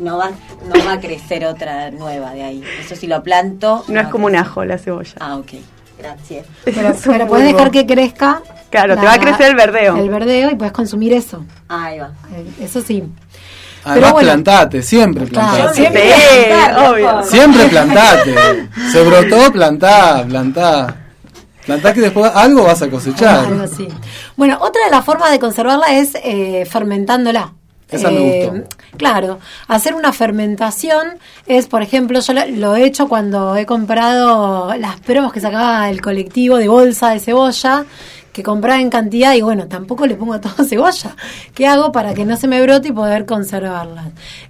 No va, no va a crecer otra nueva de ahí. Eso si lo planto. No es como un ajo la cebolla. Ah, ok. Gracias. <laughs> Pero, pero puedes dejar que crezca. Claro, te va a crecer el verdeo. El verdeo y puedes consumir eso. Ahí va. Eh, Eso sí. Además, bueno. plantate, siempre Claro, plantate. siempre Sí, plantar, obvio. Siempre <laughs> plantate. Se brotó, plantá, plantá. Plantá que después algo vas a cosechar. Algo así. Bueno, otra de las formas de conservarla es eh, fermentándola. Esa me Eh, gustó. Claro, hacer una fermentación es, por ejemplo, yo lo, lo he hecho cuando he comprado las promos que sacaba el colectivo de bolsa de cebolla, que compraba en cantidad y bueno, tampoco le pongo <laughs> todo cebolla. ¿Qué hago para que no se me brote y poder conservarlas?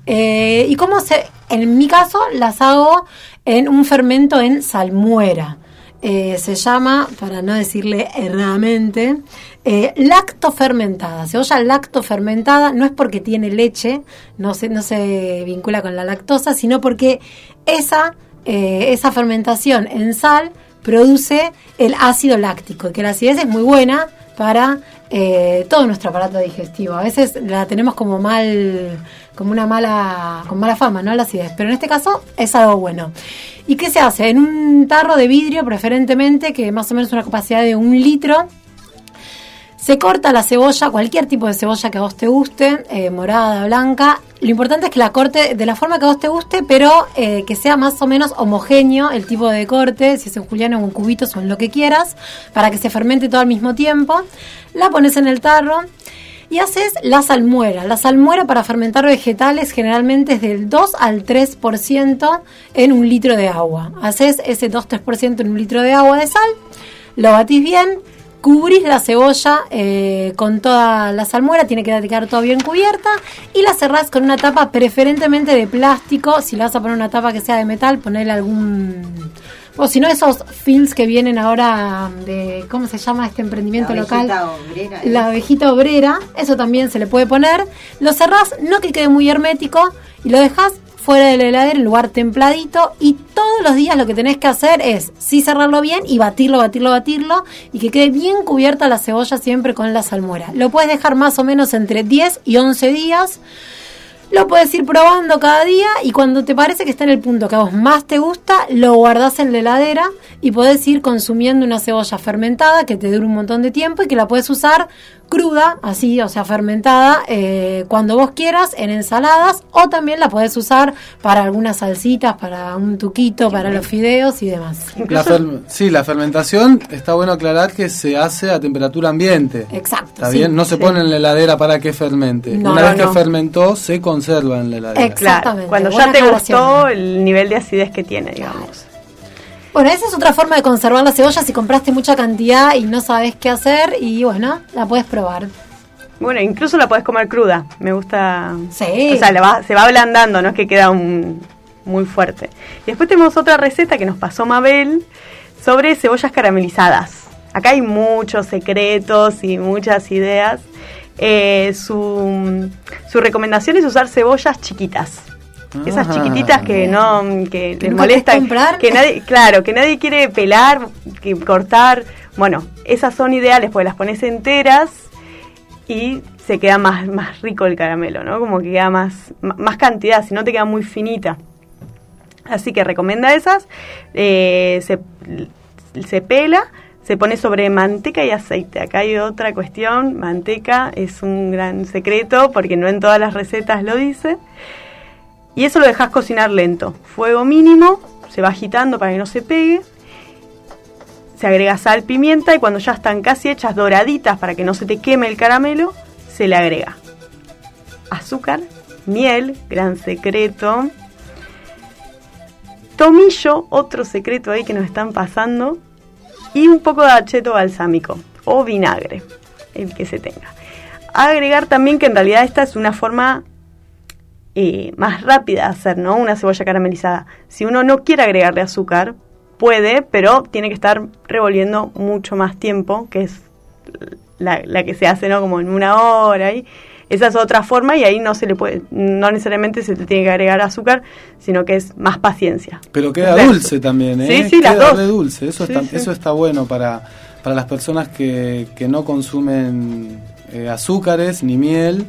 Eh, y cómo se, en mi caso, las hago en un fermento en salmuera. Eh, se llama, para no decirle erradamente, eh, lactofermentada. Cebolla lactofermentada no es porque tiene leche, no se, no se vincula con la lactosa, sino porque esa, eh, esa fermentación en sal produce el ácido láctico, que la acidez es muy buena para eh, todo nuestro aparato digestivo. A veces la tenemos como mal, como una mala, con mala fama, ¿no? La acidez. Pero en este caso es algo bueno. ¿Y qué se hace? En un tarro de vidrio, preferentemente, que más o menos una capacidad de un litro. Se corta la cebolla, cualquier tipo de cebolla que a vos te guste, eh, morada, blanca. Lo importante es que la corte de la forma que a vos te guste, pero eh, que sea más o menos homogéneo el tipo de corte, si es en juliano o en cubitos o en lo que quieras, para que se fermente todo al mismo tiempo. La pones en el tarro y haces la salmuera. La salmuera para fermentar vegetales generalmente es del 2 al 3% en un litro de agua. Haces ese 2-3% en un litro de agua de sal, lo batís bien, cubrís la cebolla eh, con toda la salmuera, tiene que quedar todo bien cubierta y la cerrás con una tapa preferentemente de plástico. Si le vas a poner una tapa que sea de metal, ponerle algún... O si no, esos films que vienen ahora de... ¿Cómo se llama este emprendimiento La local? abejita obrera, ¿eh? La abejita obrera, eso también se le puede poner. Lo cerrás, no que quede muy hermético, y lo dejas fuera de la heladera en lugar templadito. Y todos los días lo que tenés que hacer es sí cerrarlo bien y batirlo, batirlo, batirlo. Y que quede bien cubierta la cebolla siempre con la salmuera. Lo puedes dejar más o menos entre 10 y 11 días. Lo puedes ir probando cada día y cuando te parece que está en el punto que a vos más te gusta, lo guardás en la heladera y podés ir consumiendo una cebolla fermentada que te dure un montón de tiempo y que la puedes usar cruda, así, o sea, fermentada, eh, cuando vos quieras, en ensaladas, o también la podés usar para algunas salsitas, para un tuquito, para los fideos y demás. La fer- sí, la fermentación está bueno aclarar que se hace a temperatura ambiente. Exacto. ¿Está sí, bien? No se sí. pone en la heladera para que fermente. No, Una no, vez que no. fermentó, se conserva en la heladera. Exactamente, Cuando ya te aclaración. gustó el nivel de acidez que tiene, digamos. Bueno, esa es otra forma de conservar la cebolla si compraste mucha cantidad y no sabes qué hacer y bueno, la puedes probar. Bueno, incluso la podés comer cruda. Me gusta. Sí. O sea, le va- se va ablandando, no es que queda un, muy fuerte. Y después tenemos otra receta que nos pasó Mabel sobre cebollas caramelizadas. Acá hay muchos secretos y muchas ideas. Eh, su, su recomendación es usar cebollas chiquitas. Esas chiquititas que no que les molestan, comprar. que nadie, claro, que nadie quiere pelar, que cortar. Bueno, esas son ideales porque las pones enteras y se queda más, más rico el caramelo, ¿no? Como que queda más, más cantidad, si no te queda muy finita. Así que recomienda esas. Eh, se se pela, se pone sobre manteca y aceite. Acá hay otra cuestión, manteca es un gran secreto porque no en todas las recetas lo dice. Y eso lo dejas cocinar lento, fuego mínimo, se va agitando para que no se pegue. Se agrega sal, pimienta y cuando ya están casi hechas doraditas para que no se te queme el caramelo, se le agrega azúcar, miel, gran secreto, tomillo, otro secreto ahí que nos están pasando, y un poco de acheto balsámico o vinagre, el que se tenga. Agregar también que en realidad esta es una forma eh, más rápida de hacer, ¿no? Una cebolla caramelizada. Si uno no quiere agregarle azúcar, puede, pero tiene que estar revolviendo mucho más tiempo, que es la, la que se hace, ¿no? Como en una hora y esa es otra forma y ahí no se le puede, no necesariamente se le tiene que agregar azúcar, sino que es más paciencia. Pero queda Exacto. dulce también, ¿eh? Sí, sí, las queda dos. re dulce. Eso, Sí, está, sí. eso está bueno para, para las personas que, que no consumen eh, azúcares ni miel.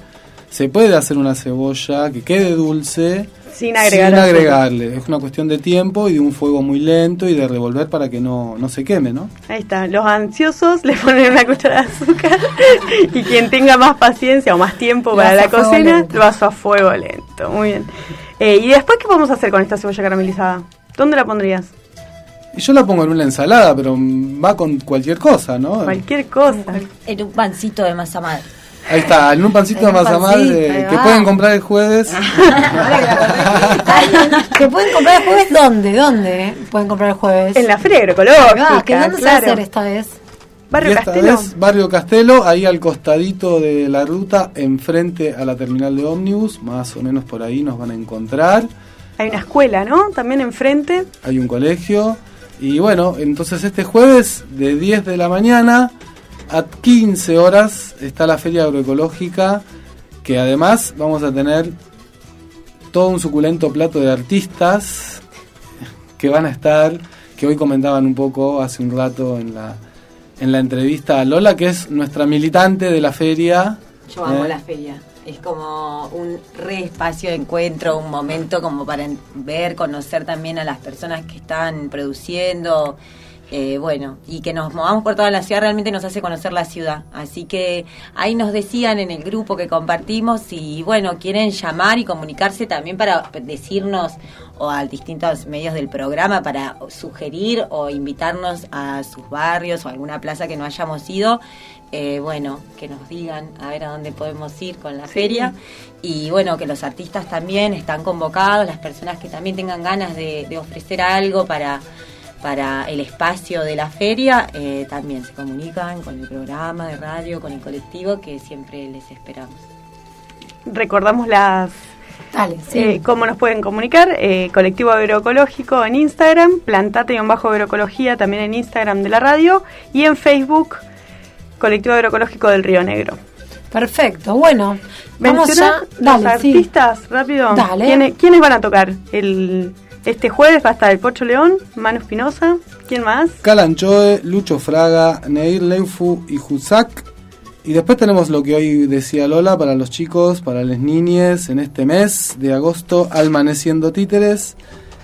Se puede hacer una cebolla que quede dulce Sin agregar sin azúcar. agregarle. Es una cuestión de tiempo y de un fuego muy lento y de revolver para que no, no se queme, ¿no? Ahí está, los ansiosos le ponen una cucharada de azúcar <laughs> y quien tenga más paciencia o más tiempo Lo para la cocina, lo hace a fuego lento. Muy bien. Eh, ¿Y después qué podemos hacer con esta cebolla caramelizada? ¿Dónde la pondrías? Yo la pongo en una ensalada, pero mm, va con cualquier cosa, ¿no? Cualquier cosa. En un pancito de masa madre. Ahí está, en un pancito de masa madre que pueden comprar el jueves. <laughs> ¿Que pueden comprar el jueves dónde? ¿Dónde pueden comprar el jueves? En la feria agroecológica. Ah, ¿que ¿Dónde se va a hacer esta vez? Barrio Castelo. vez Barrio Castelo, ahí al costadito de la ruta, enfrente a la terminal de ómnibus, más o menos por ahí nos van a encontrar. Hay una escuela, ¿no? También enfrente. Hay un colegio. Y bueno, entonces este jueves de 10 de la mañana a 15 horas está la feria agroecológica, que además vamos a tener todo un suculento plato de artistas que van a estar, que hoy comentaban un poco hace un rato en la, en la entrevista a Lola, que es nuestra militante de la feria. Yo amo ¿eh? la feria. Es como un re espacio de encuentro, un momento como para ver, conocer también a las personas que están produciendo. Eh, bueno, y que nos movamos por toda la ciudad realmente nos hace conocer la ciudad. Así que ahí nos decían en el grupo que compartimos y bueno, quieren llamar y comunicarse también para decirnos o a distintos medios del programa para sugerir o invitarnos a sus barrios o a alguna plaza que no hayamos ido. Eh, bueno, que nos digan a ver a dónde podemos ir con la feria. Y bueno, que los artistas también están convocados, las personas que también tengan ganas de, de ofrecer algo para, para el espacio de la feria, eh, también se comunican con el programa de radio, con el colectivo, que siempre les esperamos. Recordamos las Dale, sí. Eh, ¿Cómo nos pueden comunicar? Eh, Colectivo Agroecológico en Instagram, Plantate-Agroecología también en Instagram de la radio y en Facebook, Colectivo Agroecológico del Río Negro. Perfecto, bueno. Vamos ya. Dale, los sí. artistas, rápido. Dale. ¿Quiénes, quiénes van a tocar? El, este jueves va a estar el Pocho León, Manu Espinosa, ¿quién más? Calanchoe, Lucho Fraga, Neir Leufu y Husak. Y después tenemos lo que hoy decía Lola para los chicos, para las niñes, en este mes de agosto, Almaneciendo Títeres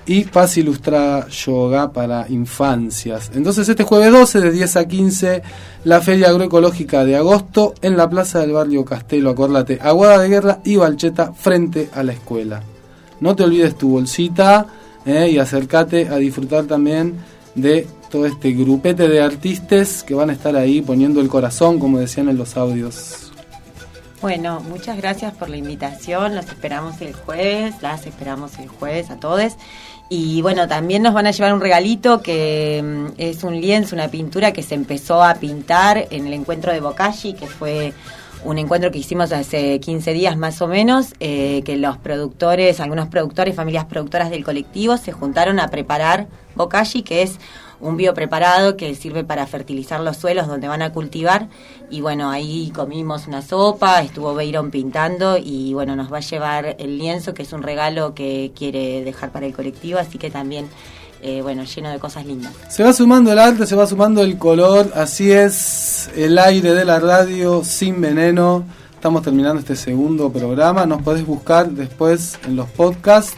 y Paz Ilustra Yoga para infancias. Entonces este jueves 12 de 10 a 15, la Feria Agroecológica de agosto en la Plaza del Barrio Castelo, acordate, Aguada de Guerra y Balcheta frente a la escuela. No te olvides tu bolsita eh, y acércate a disfrutar también de todo este grupete de artistas que van a estar ahí poniendo el corazón, como decían en los audios. Bueno, muchas gracias por la invitación. Los esperamos el jueves, las esperamos el jueves a todos. Y bueno, también nos van a llevar un regalito que mm, es un lienzo, una pintura que se empezó a pintar en el encuentro de Bocashi, que fue un encuentro que hicimos hace 15 días más o menos, eh, que los productores, algunos productores, familias productoras del colectivo se juntaron a preparar Bokashi, que es un biopreparado que sirve para fertilizar los suelos donde van a cultivar. Y bueno, ahí comimos una sopa, estuvo Beiron pintando y bueno, nos va a llevar el lienzo, que es un regalo que quiere dejar para el colectivo, así que también, eh, bueno, lleno de cosas lindas. Se va sumando el arte, se va sumando el color, así es el aire de la radio sin veneno. Estamos terminando este segundo programa, nos podés buscar después en los podcasts,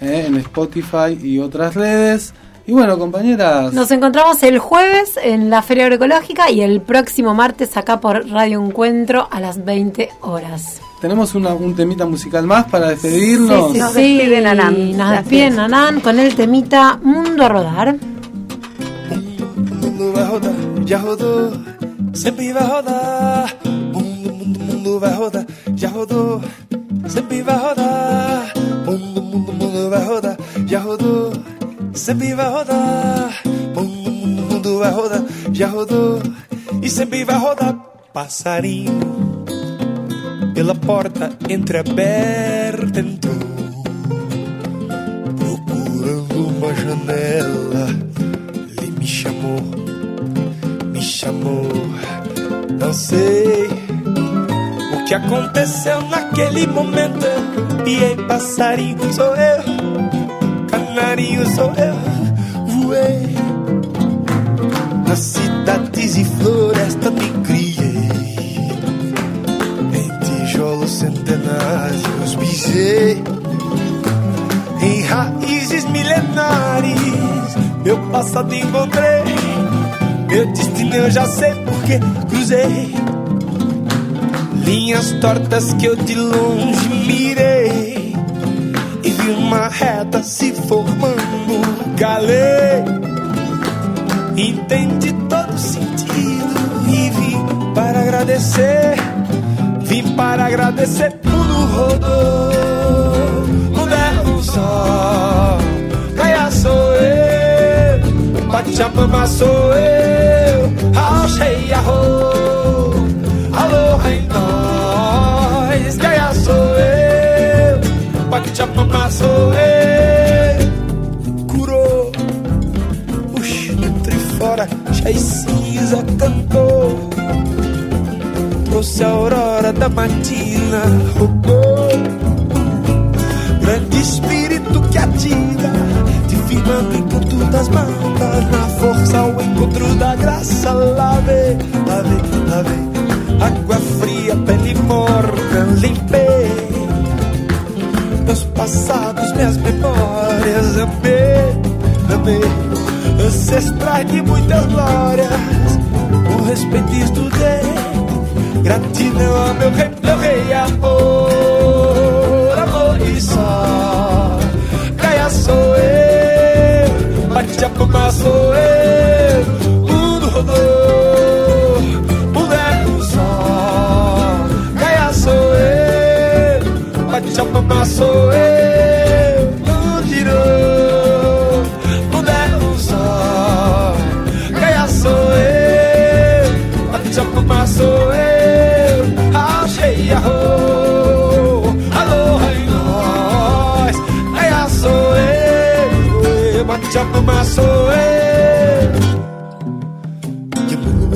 eh, en Spotify y otras redes. Y bueno, compañeras, Nos encontramos el jueves en la Feria Agroecológica y el próximo martes acá por Radio Encuentro a las 20 horas. Tenemos una- un temita musical más para despedirnos. Sí, sí, Nos sí. despide Nanán. Nos despide Nanán con el temita Mundo a Rodar. mundo vai rodar, já rodou, sempre vai rodar. Mundo, mundo, mundo vai rodar, já rodou, sempre vai rodar. Mundo, mundo, mundo vai rodar, já rodou, sempre vai rodar. Mundo, mundo, mundo vai rodar, já rodou e sempre vai rodar. Passarinho pela porta entreaberta entrou, procurando uma janela. Ele me chamou, me chamou. Não sei o que aconteceu naquele momento. E ei, passarinho sou eu, canarinho sou eu. Voei nas cidades e florestas me criei. Tijolos centenários pisei em raízes milenares. Meu passado encontrei, meu destino eu já sei porque cruzei. Linhas tortas que eu de longe mirei e vi uma reta se formando. Galei, entendi todo sentido e vim para agradecer. Vim para agradecer, mundo rodou. Mundo é um só, Gaia sou eu, Pachamama sou eu, Achei arro, aloha em nós, Gaia sou eu, Pachamama sou eu, curou, puxa, dentro e fora, Chaicinza cantou trouxe a aurora da matina, roubou. Grande espírito que atira, divinando encanto das matas, na força ao encontro da graça. Lavei, lavei, lavei, água fria, pele morta, limpei. Meus passados, minhas memórias, amei, amei. Ancestrais de muitas glórias, com respeito estudei. Gratidão ao meu rei, meu rei, amor, amor e só. Gaia sou eu, bate a palma sou eu. Mundo rodou, mundo é um só. Gaia sou eu, bate a palma sou eu. Eu, bate a palma sou eu. E o mundo,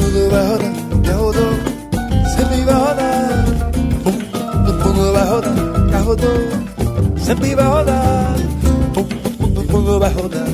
mundo vai rodar, já rodou, sempre vai rodar. O mundo vai rodar,